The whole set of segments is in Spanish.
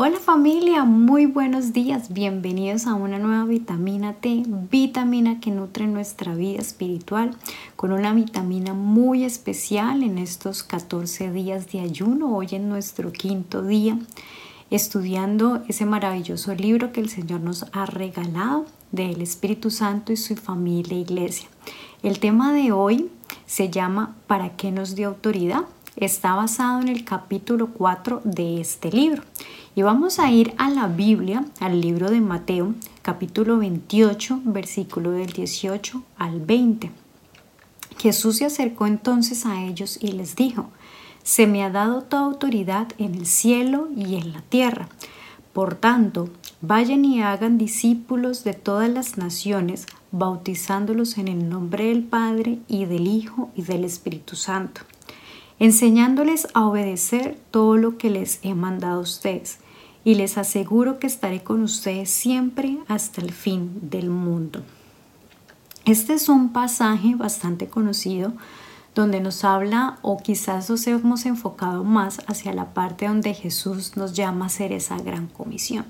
Hola familia, muy buenos días, bienvenidos a una nueva vitamina T, vitamina que nutre nuestra vida espiritual, con una vitamina muy especial en estos 14 días de ayuno, hoy en nuestro quinto día, estudiando ese maravilloso libro que el Señor nos ha regalado del Espíritu Santo y su familia e iglesia. El tema de hoy se llama ¿Para qué nos dio autoridad? Está basado en el capítulo 4 de este libro. Y vamos a ir a la Biblia, al libro de Mateo, capítulo 28, versículo del 18 al 20. Jesús se acercó entonces a ellos y les dijo, se me ha dado toda autoridad en el cielo y en la tierra. Por tanto, vayan y hagan discípulos de todas las naciones, bautizándolos en el nombre del Padre y del Hijo y del Espíritu Santo, enseñándoles a obedecer todo lo que les he mandado a ustedes y les aseguro que estaré con ustedes siempre hasta el fin del mundo. Este es un pasaje bastante conocido donde nos habla o quizás nos hemos enfocado más hacia la parte donde Jesús nos llama a hacer esa gran comisión.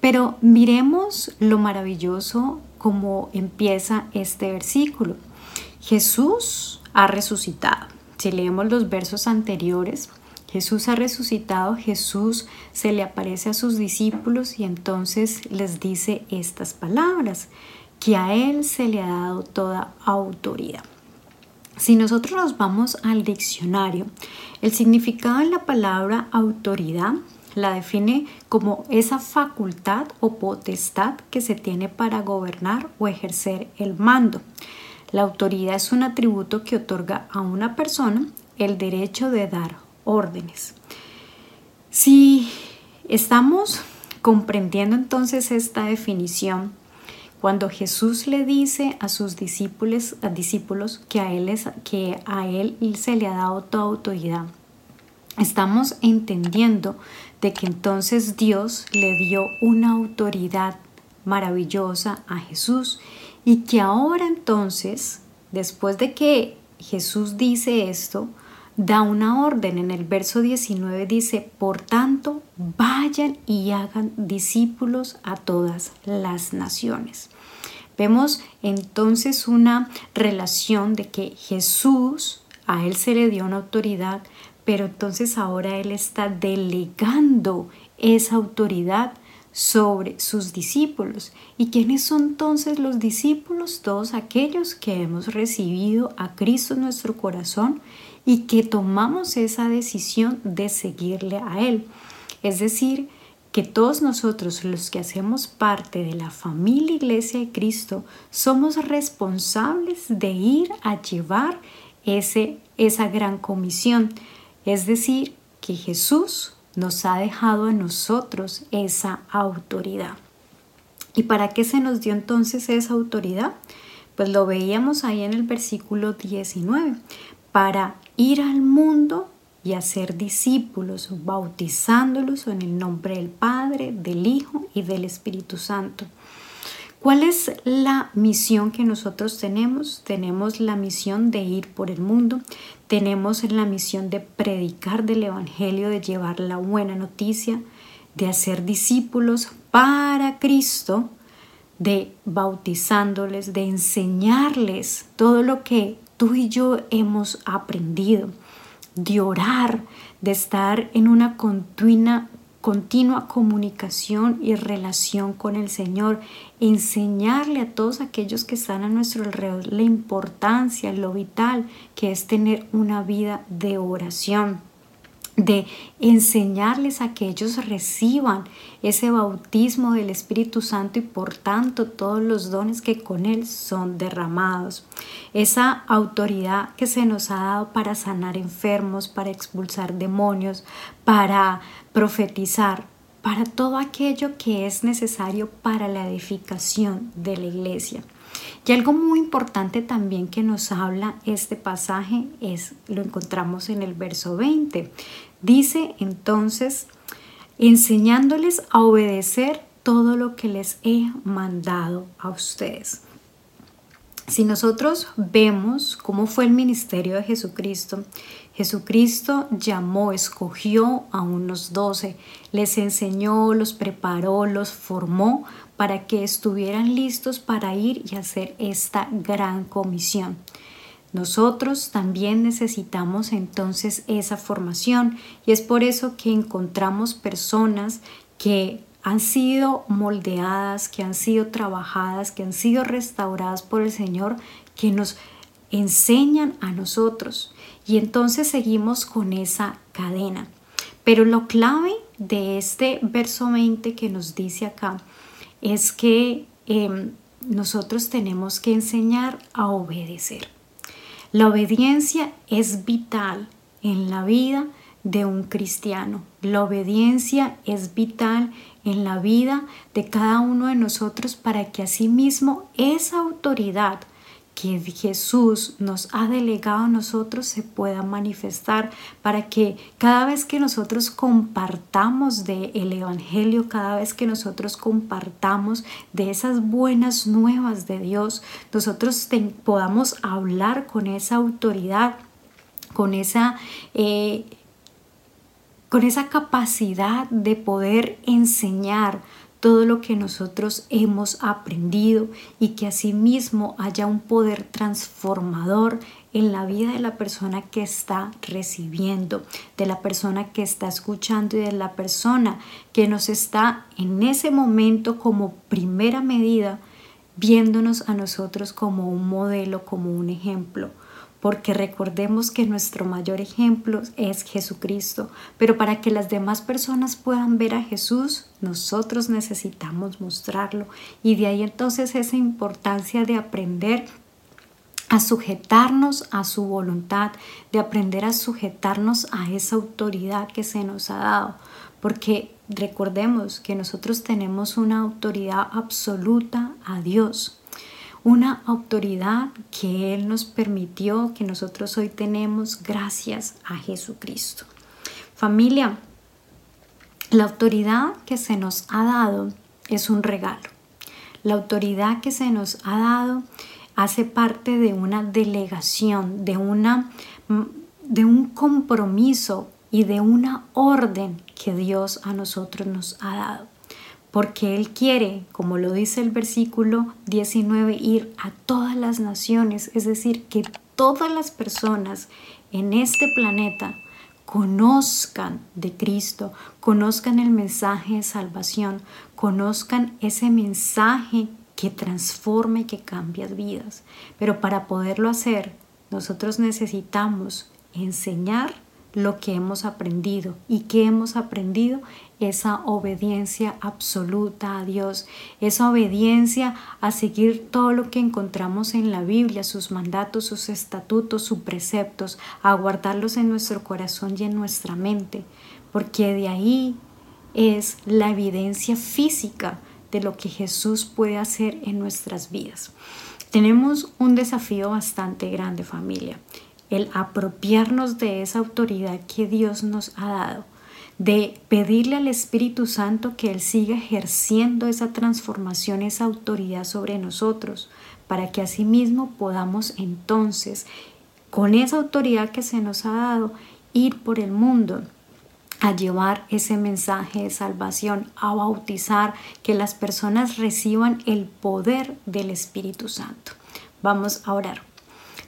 Pero miremos lo maravilloso como empieza este versículo. Jesús ha resucitado. Si leemos los versos anteriores, Jesús ha resucitado, Jesús se le aparece a sus discípulos y entonces les dice estas palabras, que a Él se le ha dado toda autoridad. Si nosotros nos vamos al diccionario, el significado de la palabra autoridad la define como esa facultad o potestad que se tiene para gobernar o ejercer el mando. La autoridad es un atributo que otorga a una persona el derecho de dar órdenes. Si estamos comprendiendo entonces esta definición, cuando Jesús le dice a sus discípulos, a discípulos que, a él que a él se le ha dado toda autoridad, estamos entendiendo de que entonces Dios le dio una autoridad maravillosa a Jesús y que ahora entonces, después de que Jesús dice esto, da una orden. En el verso 19 dice, por tanto, vayan y hagan discípulos a todas las naciones. Vemos entonces una relación de que Jesús, a él se le dio una autoridad, pero entonces ahora él está delegando esa autoridad sobre sus discípulos. ¿Y quiénes son entonces los discípulos? Todos aquellos que hemos recibido a Cristo en nuestro corazón y que tomamos esa decisión de seguirle a Él. Es decir, que todos nosotros los que hacemos parte de la familia Iglesia de Cristo somos responsables de ir a llevar ese, esa gran comisión. Es decir, que Jesús nos ha dejado a nosotros esa autoridad. ¿Y para qué se nos dio entonces esa autoridad? Pues lo veíamos ahí en el versículo 19, para ir al mundo y hacer discípulos, bautizándolos en el nombre del Padre, del Hijo y del Espíritu Santo. ¿Cuál es la misión que nosotros tenemos? Tenemos la misión de ir por el mundo, tenemos la misión de predicar del Evangelio, de llevar la buena noticia, de hacer discípulos para Cristo, de bautizándoles, de enseñarles todo lo que tú y yo hemos aprendido, de orar, de estar en una continua, continua comunicación y relación con el Señor, enseñarle a todos aquellos que están a nuestro alrededor la importancia, lo vital que es tener una vida de oración de enseñarles a que ellos reciban ese bautismo del Espíritu Santo y por tanto todos los dones que con Él son derramados. Esa autoridad que se nos ha dado para sanar enfermos, para expulsar demonios, para profetizar, para todo aquello que es necesario para la edificación de la iglesia. Y algo muy importante también que nos habla este pasaje es, lo encontramos en el verso 20. Dice entonces, enseñándoles a obedecer todo lo que les he mandado a ustedes. Si nosotros vemos cómo fue el ministerio de Jesucristo, Jesucristo llamó, escogió a unos doce, les enseñó, los preparó, los formó para que estuvieran listos para ir y hacer esta gran comisión. Nosotros también necesitamos entonces esa formación y es por eso que encontramos personas que han sido moldeadas, que han sido trabajadas, que han sido restauradas por el Señor, que nos enseñan a nosotros. Y entonces seguimos con esa cadena. Pero lo clave de este verso 20 que nos dice acá es que em, nosotros tenemos que enseñar a obedecer. La obediencia es vital en la vida de un cristiano. La obediencia es vital en la vida de cada uno de nosotros para que asimismo esa autoridad que Jesús nos ha delegado a nosotros se pueda manifestar para que cada vez que nosotros compartamos de el evangelio, cada vez que nosotros compartamos de esas buenas nuevas de Dios, nosotros podamos hablar con esa autoridad, con esa eh, con esa capacidad de poder enseñar todo lo que nosotros hemos aprendido y que asimismo haya un poder transformador en la vida de la persona que está recibiendo, de la persona que está escuchando y de la persona que nos está en ese momento como primera medida viéndonos a nosotros como un modelo, como un ejemplo porque recordemos que nuestro mayor ejemplo es Jesucristo, pero para que las demás personas puedan ver a Jesús, nosotros necesitamos mostrarlo. Y de ahí entonces esa importancia de aprender a sujetarnos a su voluntad, de aprender a sujetarnos a esa autoridad que se nos ha dado, porque recordemos que nosotros tenemos una autoridad absoluta a Dios una autoridad que Él nos permitió, que nosotros hoy tenemos gracias a Jesucristo. Familia, la autoridad que se nos ha dado es un regalo. La autoridad que se nos ha dado hace parte de una delegación, de, una, de un compromiso y de una orden que Dios a nosotros nos ha dado porque Él quiere, como lo dice el versículo 19, ir a todas las naciones, es decir, que todas las personas en este planeta conozcan de Cristo, conozcan el mensaje de salvación, conozcan ese mensaje que transforma y que cambia vidas. Pero para poderlo hacer, nosotros necesitamos enseñar lo que hemos aprendido y que hemos aprendido esa obediencia absoluta a Dios, esa obediencia a seguir todo lo que encontramos en la Biblia, sus mandatos, sus estatutos, sus preceptos, a guardarlos en nuestro corazón y en nuestra mente, porque de ahí es la evidencia física de lo que Jesús puede hacer en nuestras vidas. Tenemos un desafío bastante grande familia, el apropiarnos de esa autoridad que Dios nos ha dado de pedirle al Espíritu Santo que Él siga ejerciendo esa transformación, esa autoridad sobre nosotros, para que asimismo podamos entonces, con esa autoridad que se nos ha dado, ir por el mundo a llevar ese mensaje de salvación, a bautizar, que las personas reciban el poder del Espíritu Santo. Vamos a orar.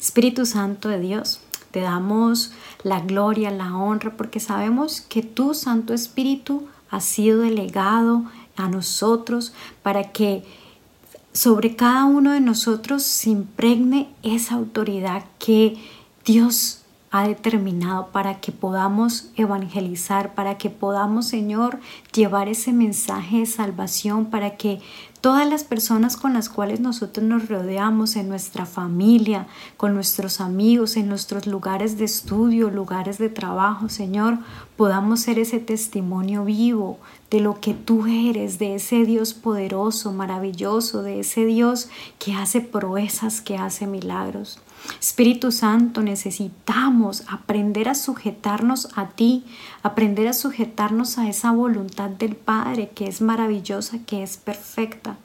Espíritu Santo de Dios, te damos la gloria, la honra, porque sabemos que tu Santo Espíritu ha sido delegado a nosotros para que sobre cada uno de nosotros se impregne esa autoridad que Dios ha determinado para que podamos evangelizar, para que podamos, Señor, llevar ese mensaje de salvación, para que todas las personas con las cuales nosotros nos rodeamos en nuestra familia, con nuestros amigos, en nuestros lugares de estudio, lugares de trabajo, Señor, podamos ser ese testimonio vivo de lo que tú eres, de ese Dios poderoso, maravilloso, de ese Dios que hace proezas, que hace milagros. Espíritu Santo, necesitamos aprender a sujetarnos a ti, aprender a sujetarnos a esa voluntad del Padre que es maravillosa, que es perfecta,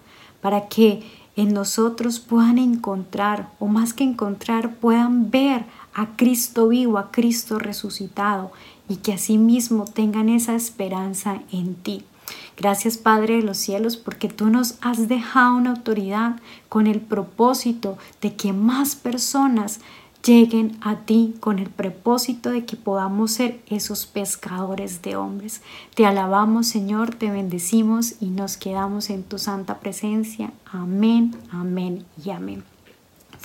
para que en nosotros puedan encontrar, o más que encontrar, puedan ver a Cristo vivo, a Cristo resucitado, y que asimismo tengan esa esperanza en ti. Gracias Padre de los cielos porque tú nos has dejado una autoridad con el propósito de que más personas lleguen a ti con el propósito de que podamos ser esos pescadores de hombres. Te alabamos Señor, te bendecimos y nos quedamos en tu santa presencia. Amén, amén y amén.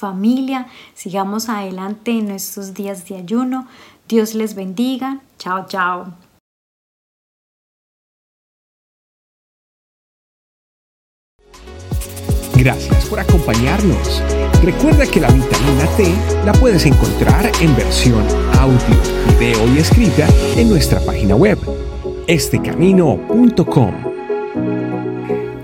Familia, sigamos adelante en nuestros días de ayuno. Dios les bendiga. Chao, chao. Gracias por acompañarnos. Recuerda que la vitamina T la puedes encontrar en versión audio, video y escrita en nuestra página web, estecamino.com.